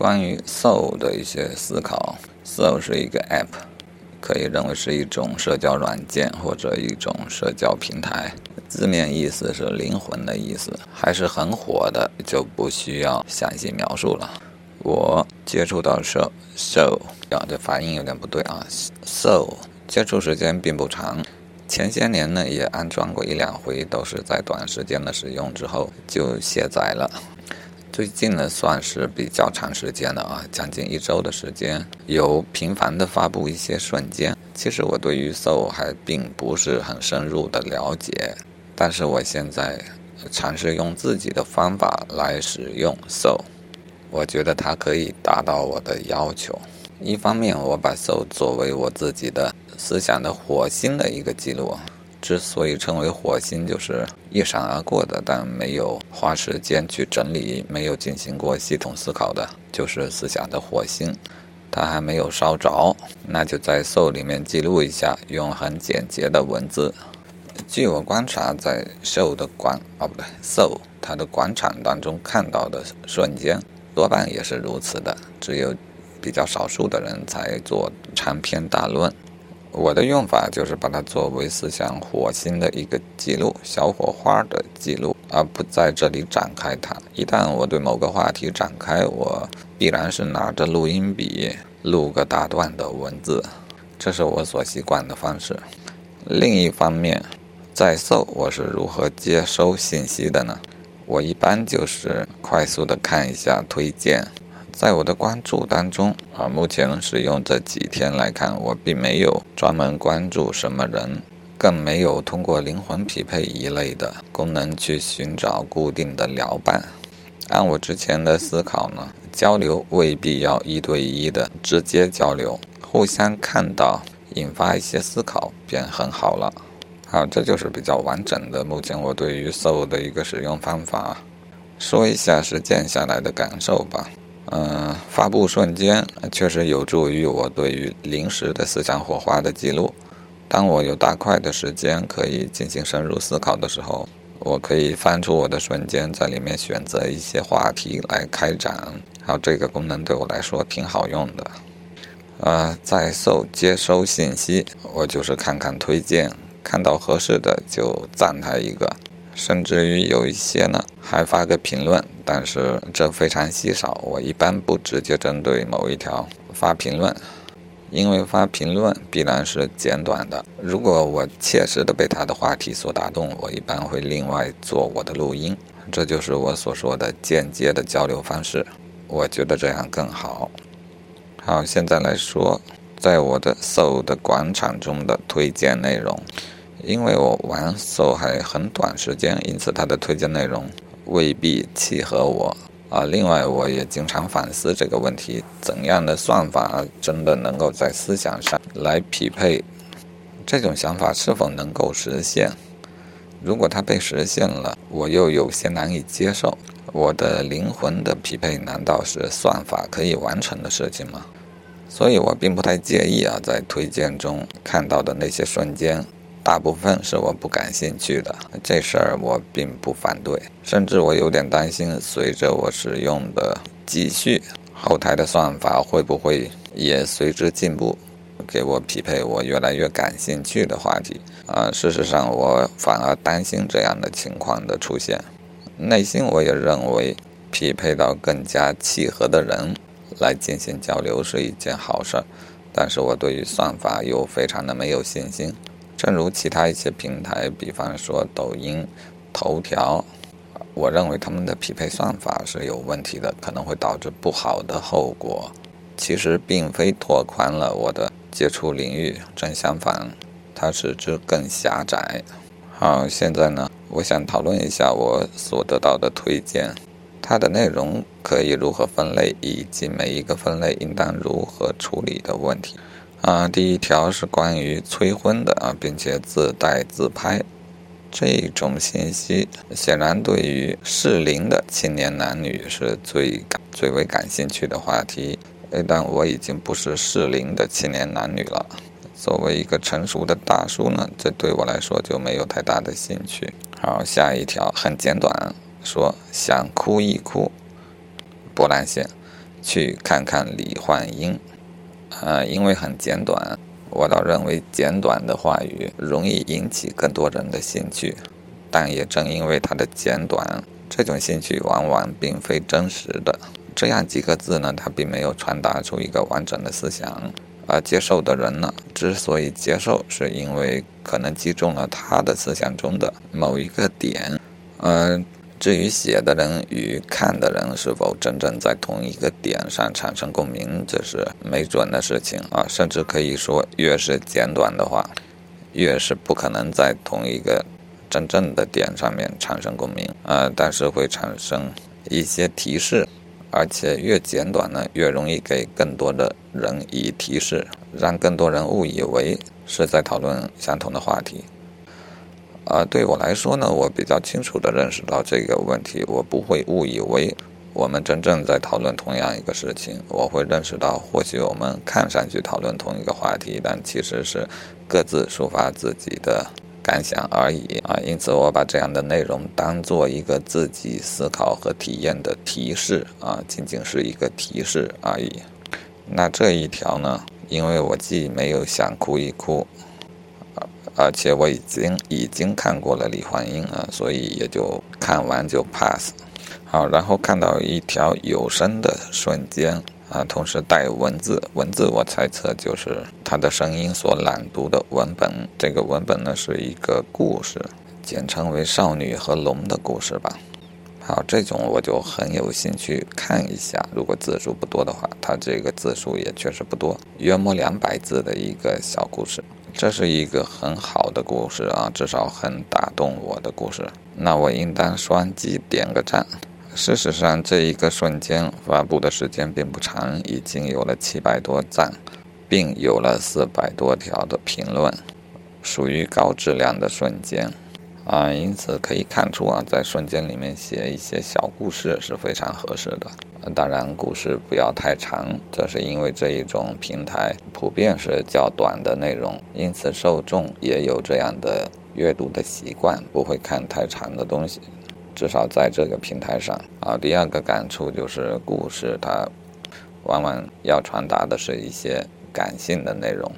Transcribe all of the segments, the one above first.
关于 Soul 的一些思考。Soul 是一个 App，可以认为是一种社交软件或者一种社交平台。字面意思是灵魂的意思，还是很火的，就不需要详细描述了。我接触到 Soul，Soul 啊，这发音有点不对啊，Soul 接触时间并不长。前些年呢，也安装过一两回，都是在短时间的使用之后就卸载了。最近呢，算是比较长时间了啊，将近一周的时间，有频繁的发布一些瞬间。其实我对于 Soul 还并不是很深入的了解，但是我现在尝试用自己的方法来使用 Soul，我觉得它可以达到我的要求。一方面，我把 Soul 作为我自己的。思想的火星的一个记录，之所以称为火星，就是一闪而过的，但没有花时间去整理，没有进行过系统思考的，就是思想的火星。它还没有烧着，那就在 Soul 里面记录一下，用很简洁的文字。据我观察，在 Soul 的广哦不对，Soul 它的广场当中看到的瞬间，多半也是如此的，只有比较少数的人才做长篇大论。我的用法就是把它作为思想火星的一个记录，小火花的记录，而不在这里展开它。一旦我对某个话题展开，我必然是拿着录音笔录个大段的文字，这是我所习惯的方式。另一方面，在搜我是如何接收信息的呢？我一般就是快速的看一下推荐。在我的关注当中啊，目前使用这几天来看，我并没有专门关注什么人，更没有通过灵魂匹配一类的功能去寻找固定的聊伴。按我之前的思考呢，交流未必要一对一的直接交流，互相看到引发一些思考便很好了。好，这就是比较完整的目前我对于 Soul 的一个使用方法，说一下实践下来的感受吧。嗯，发布瞬间确实有助于我对于临时的思想火花的记录。当我有大块的时间可以进行深入思考的时候，我可以翻出我的瞬间，在里面选择一些话题来开展。还有这个功能对我来说挺好用的。呃，在搜接收信息，我就是看看推荐，看到合适的就赞他一个。甚至于有一些呢，还发个评论，但是这非常稀少。我一般不直接针对某一条发评论，因为发评论必然是简短的。如果我切实的被他的话题所打动，我一般会另外做我的录音。这就是我所说的间接的交流方式。我觉得这样更好。好，现在来说，在我的 Soul 的广场中的推荐内容。因为我玩 So 还很短时间，因此它的推荐内容未必契合我啊。另外，我也经常反思这个问题：怎样的算法真的能够在思想上来匹配？这种想法是否能够实现？如果它被实现了，我又有些难以接受。我的灵魂的匹配难道是算法可以完成的事情吗？所以我并不太介意啊，在推荐中看到的那些瞬间。大部分是我不感兴趣的，这事儿我并不反对，甚至我有点担心，随着我使用的继续，后台的算法会不会也随之进步，给我匹配我越来越感兴趣的话题啊？事实上，我反而担心这样的情况的出现。内心我也认为，匹配到更加契合的人来进行交流是一件好事儿，但是我对于算法又非常的没有信心。正如其他一些平台，比方说抖音、头条，我认为他们的匹配算法是有问题的，可能会导致不好的后果。其实并非拓宽了我的接触领域，正相反，它使之更狭窄。好，现在呢，我想讨论一下我所得到的推荐，它的内容可以如何分类，以及每一个分类应当如何处理的问题。啊，第一条是关于催婚的啊，并且自带自拍，这种信息显然对于适龄的青年男女是最感最为感兴趣的话题。但我已经不是适龄的青年男女了，作为一个成熟的大叔呢，这对我来说就没有太大的兴趣。好，下一条很简短，说想哭一哭，波兰线。去看看李焕英，呃，因为很简短，我倒认为简短的话语容易引起更多人的兴趣，但也正因为它的简短，这种兴趣往往并非真实的。这样几个字呢，它并没有传达出一个完整的思想。而接受的人呢，之所以接受，是因为可能击中了他的思想中的某一个点。嗯，至于写的人与看的人是否真正在同一个点上产生共鸣，这是没准的事情啊。甚至可以说，越是简短的话，越是不可能在同一个真正的点上面产生共鸣呃。但是会产生一些提示。而且越简短呢，越容易给更多的人以提示，让更多人误以为是在讨论相同的话题。啊对我来说呢，我比较清楚地认识到这个问题，我不会误以为我们真正在讨论同样一个事情。我会认识到，或许我们看上去讨论同一个话题，但其实是各自抒发自己的。感想而已啊，因此我把这样的内容当做一个自己思考和体验的提示啊，仅仅是一个提示而已。那这一条呢，因为我既没有想哭一哭，而且我已经已经看过了李焕英啊，所以也就看完就 pass。好，然后看到一条有声的瞬间。啊，同时带文字，文字我猜测就是他的声音所朗读的文本。这个文本呢是一个故事，简称为《少女和龙》的故事吧。好，这种我就很有兴趣看一下。如果字数不多的话，它这个字数也确实不多，约莫两百字的一个小故事。这是一个很好的故事啊，至少很打动我的故事。那我应当双击点个赞。事实上，这一个瞬间发布的时间并不长，已经有了七百多赞，并有了四百多条的评论，属于高质量的瞬间啊！因此可以看出啊，在瞬间里面写一些小故事是非常合适的。当然，故事不要太长，这是因为这一种平台普遍是较短的内容，因此受众也有这样的阅读的习惯，不会看太长的东西。至少在这个平台上啊，第二个感触就是故事它往往要传达的是一些感性的内容，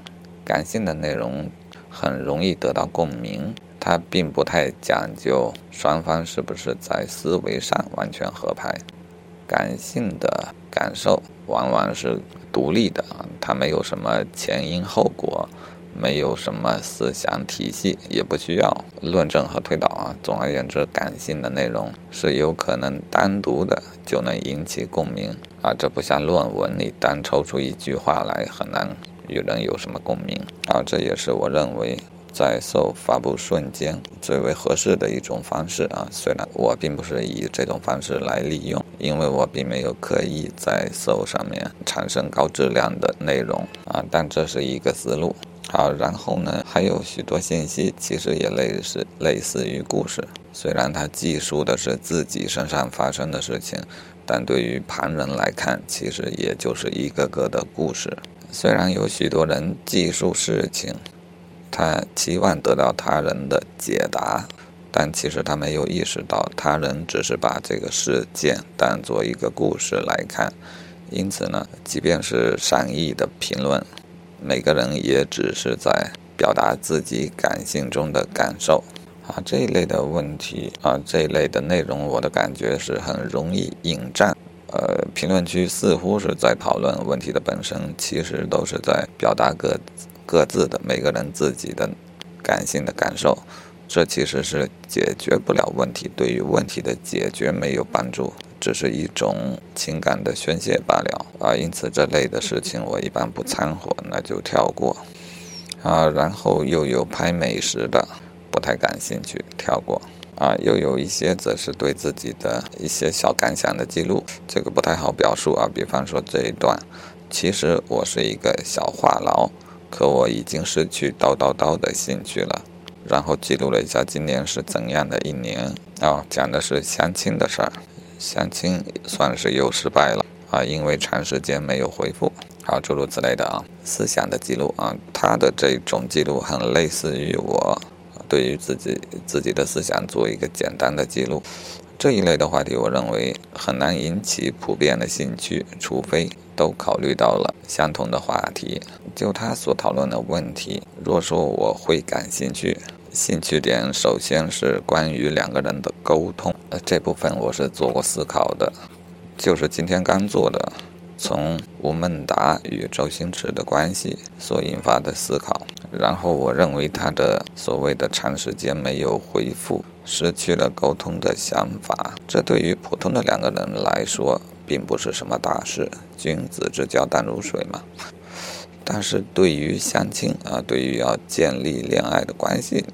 感性的内容很容易得到共鸣，它并不太讲究双方是不是在思维上完全合拍，感性的感受往往是独立的啊，它没有什么前因后果。没有什么思想体系，也不需要论证和推导啊。总而言之，感性的内容是有可能单独的就能引起共鸣啊。这不像论文里单抽出一句话来，很难与人有什么共鸣啊。这也是我认为在受发布瞬间最为合适的一种方式啊。虽然我并不是以这种方式来利用，因为我并没有刻意在搜上面产生高质量的内容啊，但这是一个思路。好，然后呢，还有许多信息，其实也类似类似于故事。虽然它记述的是自己身上发生的事情，但对于旁人来看，其实也就是一个个的故事。虽然有许多人记述事情，他期望得到他人的解答，但其实他没有意识到，他人只是把这个事件当做一个故事来看。因此呢，即便是善意的评论。每个人也只是在表达自己感性中的感受啊，这一类的问题啊，这一类的内容，我的感觉是很容易引战。呃，评论区似乎是在讨论问题的本身，其实都是在表达各各自的每个人自己的感性的感受。这其实是解决不了问题，对于问题的解决没有帮助。只是一种情感的宣泄罢了啊，因此这类的事情我一般不掺和，那就跳过啊。然后又有拍美食的，不太感兴趣，跳过啊。又有一些则是对自己的一些小感想的记录，这个不太好表述啊。比方说这一段，其实我是一个小话痨，可我已经失去叨叨叨的兴趣了。然后记录了一下今年是怎样的一年。啊，讲的是相亲的事儿。相亲算是又失败了。啊，因为长时间没有回复，好诸如此类的啊，思想的记录啊，他的这种记录很类似于我对于自己自己的思想做一个简单的记录，这一类的话题，我认为很难引起普遍的兴趣，除非都考虑到了相同的话题。就他所讨论的问题，若说我会感兴趣，兴趣点首先是关于两个人的沟通，呃，这部分我是做过思考的，就是今天刚做的。从吴孟达与周星驰的关系所引发的思考，然后我认为他的所谓的长时间没有回复，失去了沟通的想法，这对于普通的两个人来说并不是什么大事，君子之交淡如水嘛。但是对于相亲啊，对于要建立恋爱的关系。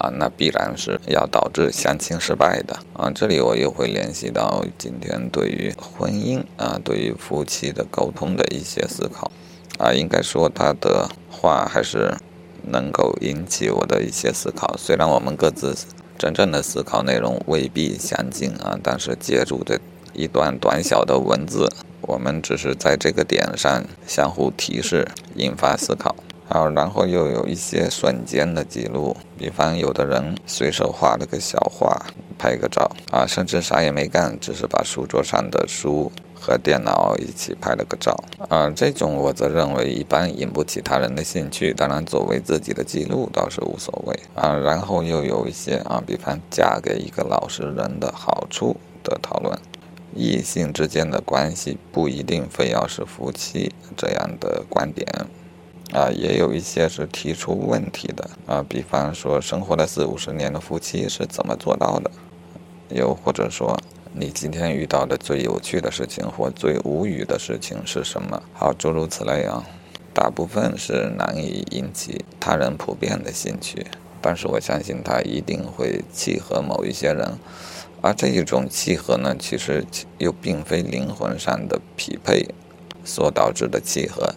啊，那必然是要导致相亲失败的啊！这里我又会联系到今天对于婚姻啊，对于夫妻的沟通的一些思考啊，应该说他的话还是能够引起我的一些思考。虽然我们各自真正的思考内容未必详尽啊，但是借助这一段短小的文字，我们只是在这个点上相互提示，引发思考。啊，然后又有一些瞬间的记录，比方有的人随手画了个小画，拍个照啊，甚至啥也没干，只是把书桌上的书和电脑一起拍了个照啊。这种我则认为一般引不起他人的兴趣，当然作为自己的记录倒是无所谓啊。然后又有一些啊，比方嫁给一个老实人的好处的讨论，异性之间的关系不一定非要是夫妻这样的观点。啊，也有一些是提出问题的啊，比方说生活了四五十年的夫妻是怎么做到的？又或者说，你今天遇到的最有趣的事情或最无语的事情是什么？好，诸如此类啊，大部分是难以引起他人普遍的兴趣，但是我相信他一定会契合某一些人，而这一种契合呢，其实又并非灵魂上的匹配所导致的契合。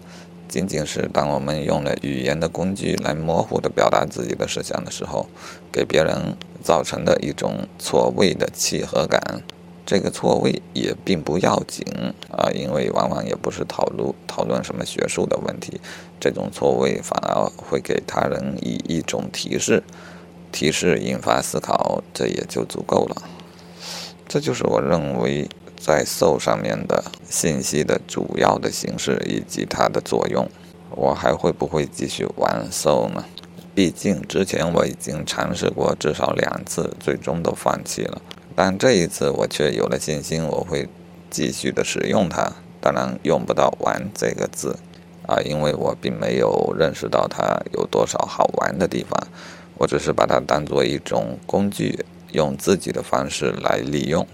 仅仅是当我们用了语言的工具来模糊的表达自己的思想的时候，给别人造成的一种错位的契合感，这个错位也并不要紧啊，因为往往也不是讨论讨论什么学术的问题，这种错位反而会给他人以一种提示，提示引发思考，这也就足够了。这就是我认为。在 Soul 上面的信息的主要的形式以及它的作用，我还会不会继续玩 Soul 呢？毕竟之前我已经尝试过至少两次，最终都放弃了。但这一次我却有了信心，我会继续的使用它。当然用不到“玩”这个字啊，因为我并没有认识到它有多少好玩的地方，我只是把它当做一种工具，用自己的方式来利用。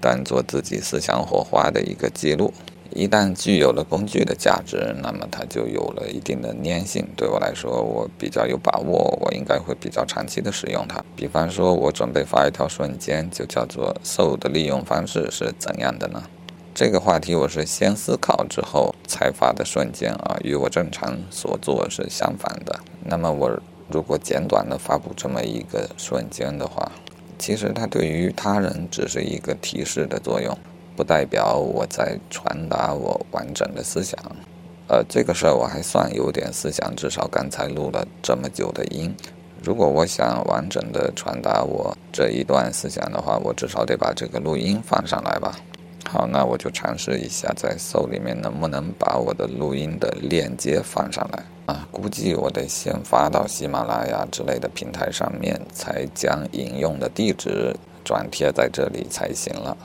当做自己思想火花的一个记录，一旦具有了工具的价值，那么它就有了一定的粘性。对我来说，我比较有把握，我应该会比较长期的使用它。比方说，我准备发一条瞬间，就叫做 “so” 的利用方式是怎样的呢？这个话题我是先思考之后才发的瞬间啊，与我正常所做是相反的。那么我如果简短的发布这么一个瞬间的话，其实它对于他人只是一个提示的作用，不代表我在传达我完整的思想。呃，这个事儿我还算有点思想，至少刚才录了这么久的音。如果我想完整的传达我这一段思想的话，我至少得把这个录音放上来吧。好，那我就尝试一下，在搜里面能不能把我的录音的链接放上来啊？估计我得先发到喜马拉雅之类的平台上面，才将引用的地址转贴在这里才行了。